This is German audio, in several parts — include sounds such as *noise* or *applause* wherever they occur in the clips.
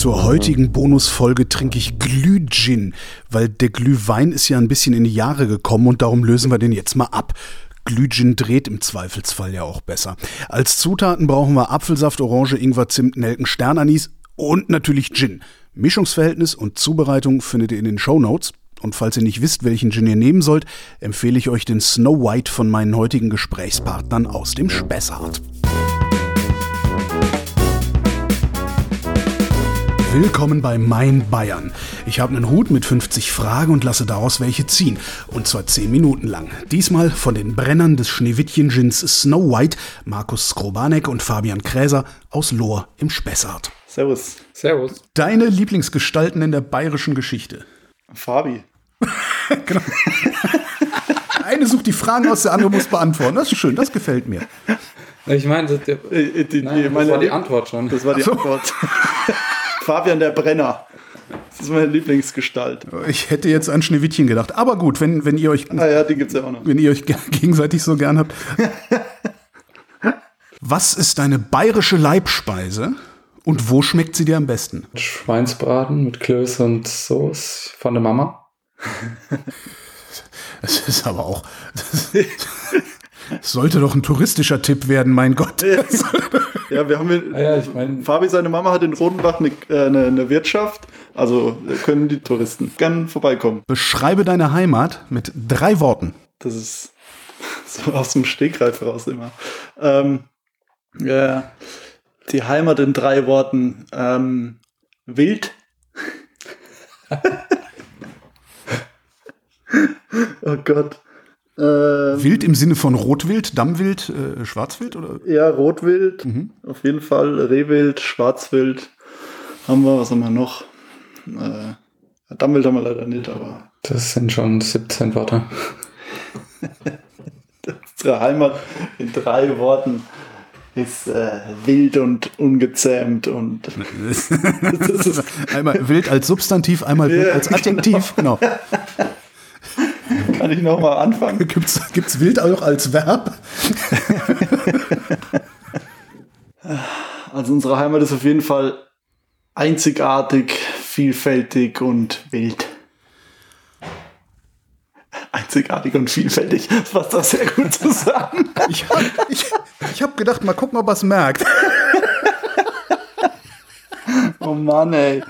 Zur heutigen Bonusfolge trinke ich Glühgin, weil der Glühwein ist ja ein bisschen in die Jahre gekommen und darum lösen wir den jetzt mal ab. Glühgin dreht im Zweifelsfall ja auch besser. Als Zutaten brauchen wir Apfelsaft, Orange, Ingwer, Zimt, Nelken, Sternanis und natürlich Gin. Mischungsverhältnis und Zubereitung findet ihr in den Show Notes. Und falls ihr nicht wisst, welchen Gin ihr nehmen sollt, empfehle ich euch den Snow White von meinen heutigen Gesprächspartnern aus dem Spessart. Willkommen bei Mein Bayern. Ich habe einen Hut mit 50 Fragen und lasse daraus welche ziehen. Und zwar 10 Minuten lang. Diesmal von den Brennern des Schneewittchen-Gins Snow White, Markus Skrobanek und Fabian Kräser aus Lohr im Spessart. Servus. Servus. Deine Lieblingsgestalten in der bayerischen Geschichte? Fabi. *laughs* genau. *laughs* Eine sucht die Fragen aus, der andere muss beantworten. Das ist schön, das gefällt mir. Ich meine, das, der, Äh, die, nein, das meine war die Antwort schon. Das war die so. Antwort. *laughs* Fabian der Brenner. Das ist meine Lieblingsgestalt. Ich hätte jetzt an Schneewittchen gedacht. Aber gut, wenn, wenn ihr euch Ah ja, die gibt's ja auch noch. wenn ihr euch ge- *laughs* gegenseitig so gern habt. *laughs* Was ist deine bayerische Leibspeise und wo schmeckt sie dir am besten? Schweinsbraten mit Klöße und Sauce von der Mama. *laughs* Das ist aber auch. Sollte doch ein touristischer Tipp werden, mein Gott. *laughs* Ja, wir haben Naja, ich meine, Fabi, seine Mama hat in Rodenbach eine, äh, eine, eine Wirtschaft. Also äh, können die Touristen gern vorbeikommen. Beschreibe deine Heimat mit drei Worten. Das ist *laughs* so aus dem Stegreif raus immer. Ähm, ja, die Heimat in drei Worten. Ähm, wild. *laughs* oh Gott. Ähm, Wild im Sinne von Rotwild, Dammwild, äh, Schwarzwild oder? ja, Rotwild. Mhm. Auf jeden Fall. Rehwild, Schwarzwild. Haben wir, was haben wir noch? Äh, Dammwild haben wir leider nicht, aber das sind schon 17 Wörter. *laughs* unsere Heimat in drei Worten ist äh, wild und ungezähmt und *laughs* einmal wild als Substantiv, einmal wild Ja, als Adjektiv. Genau. *laughs* kann ich noch mal anfangen. *laughs* Gibt's, gibt's wild auch als Verb? *laughs* Also unsere Heimat ist auf jeden Fall einzigartig, vielfältig und wild. Einzigartig und vielfältig, das passt da sehr gut zusammen. *laughs* Ich habe ich, ich hab gedacht, mal gucken, ob er es merkt. Oh Mann, ey.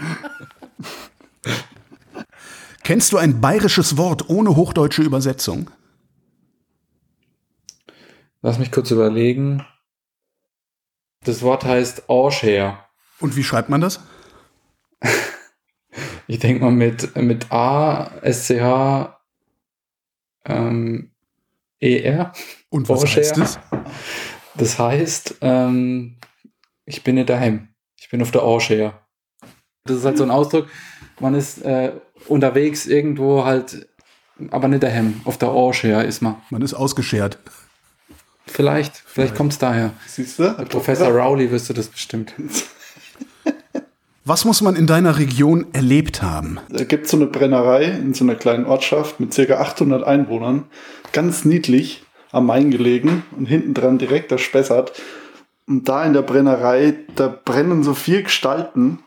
Kennst du ein bayerisches Wort ohne hochdeutsche Übersetzung? Lass mich kurz überlegen. Das Wort heißt Orscher. Und wie schreibt man das? Ich denke mal mit, mit A, SCH, ähm, ER. Und was Orscher. heißt es? Das heißt, ähm, ich bin nicht daheim. Ich bin auf der Orscher. Das ist halt so ein Ausdruck, man ist äh, unterwegs irgendwo halt, aber nicht daheim. Auf der Orscher ist man. Man ist ausgeschert. Vielleicht, vielleicht kommt es daher. Siehst du? Professor Rowley wüsste das bestimmt. *laughs* Was muss man in deiner Region erlebt haben? Da gibt es so eine Brennerei in so einer kleinen Ortschaft mit circa 800 Einwohnern. Ganz niedlich am Main gelegen und hinten dran direkt das Spessart. Und da in der Brennerei, da brennen so vier Gestalten.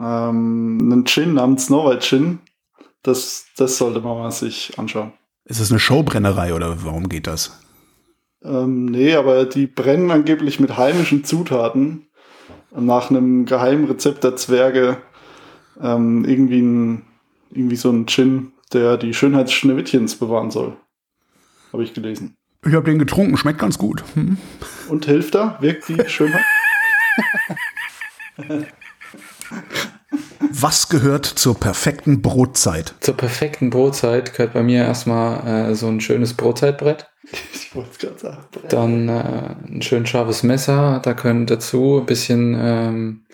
Ähm, einen Gin namens White Gin. Das, das sollte man mal sich anschauen. Ist es eine Showbrennerei oder warum geht das? Ähm, nee, aber die brennen angeblich mit heimischen Zutaten nach einem geheimen Rezept der Zwerge ähm, irgendwie, ein, irgendwie so ein Gin, der die Schönheit des Schneewittchens bewahren soll. Habe ich gelesen. Ich habe den getrunken, schmeckt ganz gut. Hm? Und hilft da? Wirkt die Schönheit? *laughs* Was gehört zur perfekten Brotzeit? Zur perfekten Brotzeit gehört bei mir erstmal äh, so ein schönes Brotzeitbrett. Ich wollte es gerade sagen. Dann äh, ein schön scharfes Messer. Da können dazu ein bisschen ähm,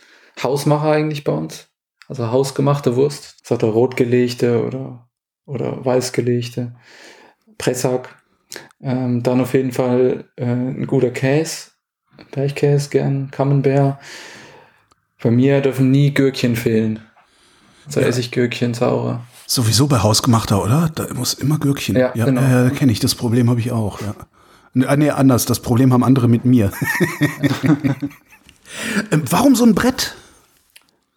Hausmacher eigentlich bei uns. Also hausgemachte Wurst. Sagt er rotgelegte oder, oder weißgelegte. Pressack. Ähm, dann auf jeden Fall äh, ein guter Käse. Bergkäse gern, Camembert. Bei mir dürfen nie Gürkchen fehlen. So Ja. Essiggürkchen, saure. Sowieso bei hausgemachter, oder? Da muss immer Gürkchen. Ja, ja genau. äh, kenne ich. Das Problem habe ich auch. Ja. Nee, nee, anders. Das Problem haben andere mit mir. *laughs* ähm, warum so ein Brett?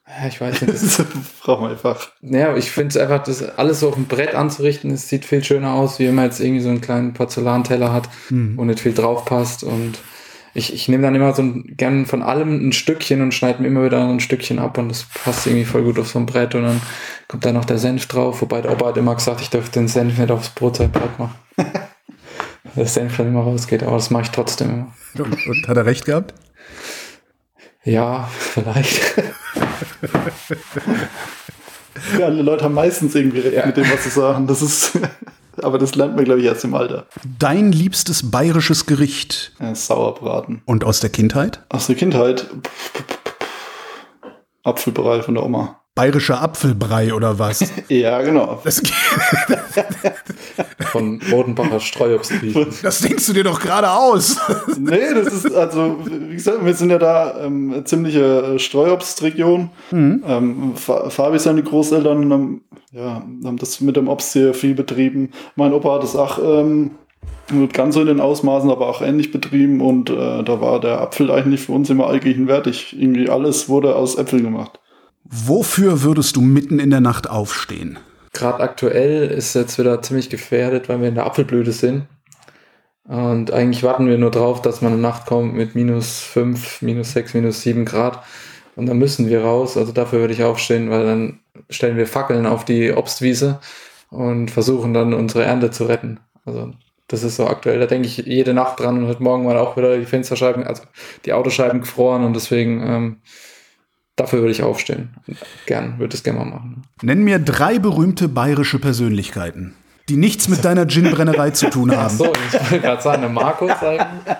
Ja, ich weiß nicht. *laughs* Das brauchen wir einfach. Ja, ich finde es einfach, das alles so auf dem Brett anzurichten, es sieht viel schöner aus, wie wenn man jetzt irgendwie so einen kleinen Porzellanteller hat, Hm. wo nicht viel drauf passt. Und ich, ich nehme dann immer so ein, gern von allem ein Stückchen und schneide mir immer wieder ein Stückchen ab und das passt irgendwie voll gut auf so ein Brett und dann kommt da noch der Senf drauf, wobei der Opa hat immer gesagt, ich dürfte den Senf nicht aufs Brotzeitbrett machen. *laughs* der Senf dann immer rausgeht, aber das mache ich trotzdem immer. Und, und hat er recht gehabt? Ja, vielleicht. Ja, alle Leute haben meistens irgendwie recht Ja. mit dem, was sie sagen. Das ist, *laughs* aber das lernt man, glaube ich, erst im Alter. Dein liebstes bayerisches Gericht Sauerbraten. und aus der Kindheit? Aus der Kindheit. Apfelbrei von der Oma. Bayerischer Apfelbrei oder was? *laughs* Ja, genau. Das, *laughs* Von Bodenbacher Streuobstwiesen. das denkst du dir doch gerade aus. *laughs* Nee, das ist, also, wie gesagt, wir sind ja da ähm, eine ziemliche Streuobstregion. Ähm, Fa- Fabi, seine Großeltern haben, ja, haben das mit dem Obst hier viel betrieben. Mein Opa hat das auch ähm, ganz so in den Ausmaßen, aber auch ähnlich betrieben. Und äh, da war der Apfel eigentlich für uns immer allgegenwärtig. Irgendwie alles wurde aus Äpfeln gemacht. Wofür würdest du mitten in der Nacht aufstehen? Gerade aktuell ist jetzt wieder ziemlich gefährdet, weil wir in der Apfelblüte sind. Und eigentlich warten wir nur drauf, dass man eine Nacht kommt mit minus 5, minus 6, minus 7 Grad. Und dann müssen wir raus. Also dafür würde ich aufstehen, weil dann stellen wir Fackeln auf die Obstwiese und versuchen dann unsere Ernte zu retten. Also das ist so aktuell. Da denke ich jede Nacht dran und heute Morgen waren auch wieder die Fensterscheiben, also die Autoscheiben gefroren und deswegen ähm, dafür würde ich aufstehen. Gern, würde es gerne mal machen. Nenn mir drei berühmte bayerische Persönlichkeiten, die nichts mit deiner Ginbrennerei zu tun haben. So, ich wollte gerade sagen, Markus eigentlich.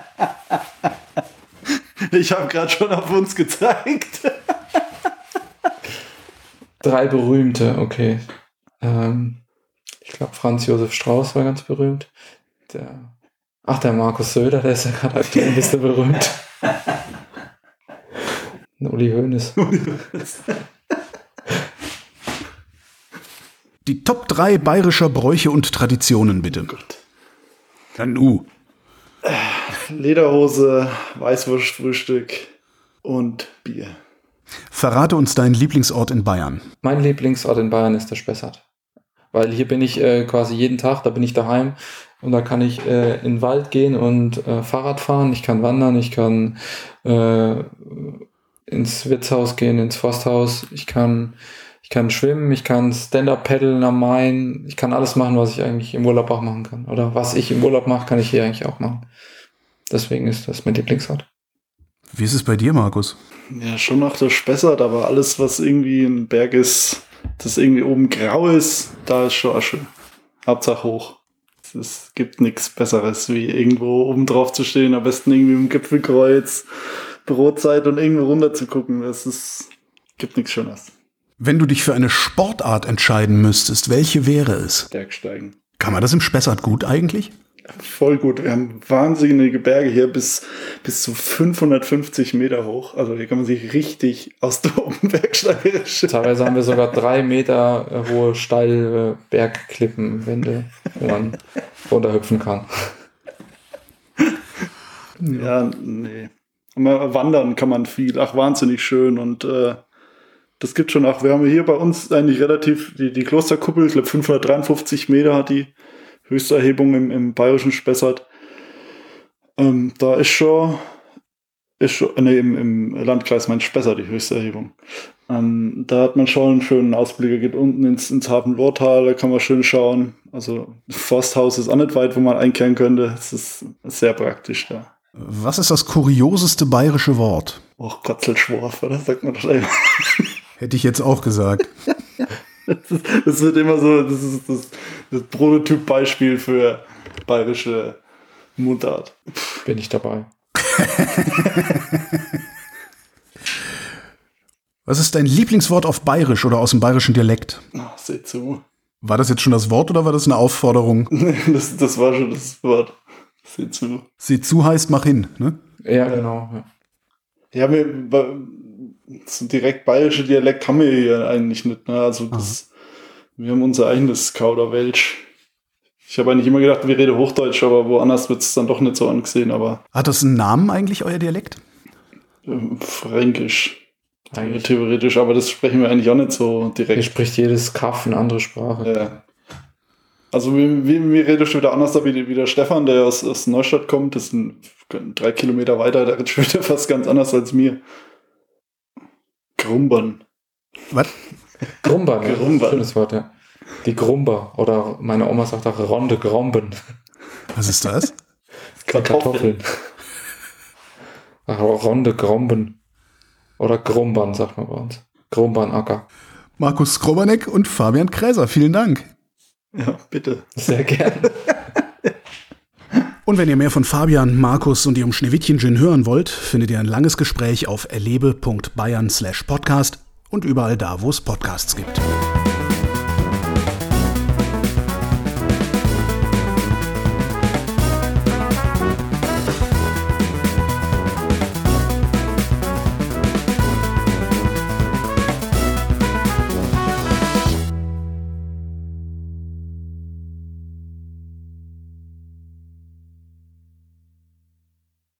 Ich habe gerade schon auf uns gezeigt. Drei berühmte, okay. Ähm, ich glaube, Franz Josef Strauß war ganz berühmt. Der, ach, der Markus Söder, der ist ja gerade aktuell ein bisschen berühmt. Uli Hoeneß. Die Top 3 bayerischer Bräuche und Traditionen, bitte. Gott. Ja, nu. Lederhose, Weißwurstfrühstück und Bier. Verrate uns deinen Lieblingsort in Bayern. Mein Lieblingsort in Bayern ist der Spessart. Weil hier bin ich äh, quasi jeden Tag, da bin ich daheim und da kann ich äh, in den Wald gehen und äh, Fahrrad fahren, ich kann wandern, ich kann äh, ins Wirtshaus gehen, ins Forsthaus, ich kann, ich kann schwimmen, ich kann Stand-Up paddeln am Main, ich kann alles machen, was ich eigentlich im Urlaub auch machen kann. Oder was ich im Urlaub mache, kann ich hier eigentlich auch machen. Deswegen ist das mein Lieblingsort. Wie ist es bei dir, Markus? Ja, schon noch der Spessart, aber alles, was irgendwie ein Berg ist, das irgendwie oben grau ist, da ist schon Asche. Hauptsache hoch. Es gibt nichts Besseres, wie irgendwo oben drauf zu stehen, am besten irgendwie im Gipfelkreuz, Brotzeit und irgendwo runter zu gucken. Ist, gibt nichts Schöneres. Wenn du dich für eine Sportart entscheiden müsstest, welche wäre es? Bergsteigen. Kann man das im Spessart gut eigentlich? Voll gut. Wir haben wahnsinnige Berge hier bis, bis zu 550 Meter hoch. Also hier kann man sich richtig austoben, bergsteigerisch. Teilweise haben wir sogar drei Meter hohe steile Bergklippenwände, wo man runterhüpfen kann. Ja, nee. Aber wandern kann man viel. Ach, wahnsinnig schön. Und äh, das gibt schon auch. Wir haben hier bei uns eigentlich relativ die, die Klosterkuppel, ich glaube 553 Meter hat die höchste Erhebung im, im bayerischen Spessart. Ähm, da ist schon, ist schon nee, im, im Landkreis mein Spessart die höchste Erhebung. Ähm, da hat man schon einen schönen Ausblick. Er geht unten ins, ins Hafen-Lohrtal, da kann man schön schauen. Also Forsthaus ist auch nicht weit, wo man einkehren könnte. Es ist sehr praktisch da. Was ist das kurioseste bayerische Wort? Och, Kotzelschworf, oder? Sagt man doch immer. Hätte ich jetzt auch gesagt. *laughs* Das, ist, das wird immer so, das ist das, das Prototyp-Beispiel für bayerische Mundart. Bin ich dabei. *laughs* Was ist dein Lieblingswort auf Bayerisch oder aus dem bayerischen Dialekt? Ach, seh zu. War das jetzt schon das Wort oder war das eine Aufforderung? *laughs* Das, das war schon das Wort. Seh zu. Sieh zu heißt, mach hin. Ne? Ja, genau. Ja. Bei- so direkt bayerische Dialekt haben wir hier eigentlich nicht. Ne? Also das, wir haben unser eigenes Kauderwelsch. Ich habe eigentlich immer gedacht, wir reden Hochdeutsch, aber woanders wird es dann doch nicht so angesehen, aber Hat das einen Namen eigentlich, euer Dialekt? ähm, Fränkisch. Eigentlich. Theoretisch, aber das sprechen wir eigentlich auch nicht so direkt. Hier spricht jedes Kaff eine andere Sprache. Ja. Also wie, wie, wie redest du wieder anders da wie, wie der Stefan, der aus, aus Neustadt kommt, das sind drei Kilometer weiter, der redet wieder fast ganz anders als mir. Grumbern. Was? Grumbern, ja, Grumbern. schönes Wort, ja. Die Grumber. Oder meine Oma sagt auch Ronde Gromben. Was ist das? Kartoffeln. Ach, Ronde Gromben. Oder Grumbern, sagt man bei uns. Grumbernacker. Markus Skrobanek und Fabian Kräser, vielen Dank. Ja, bitte. Sehr gern. Und wenn ihr mehr von Fabian, Markus und ihrem Schneewittchen-Gin hören wollt, findet ihr ein langes Gespräch auf erlebe.bayern slash podcast und überall da, wo es Podcasts gibt.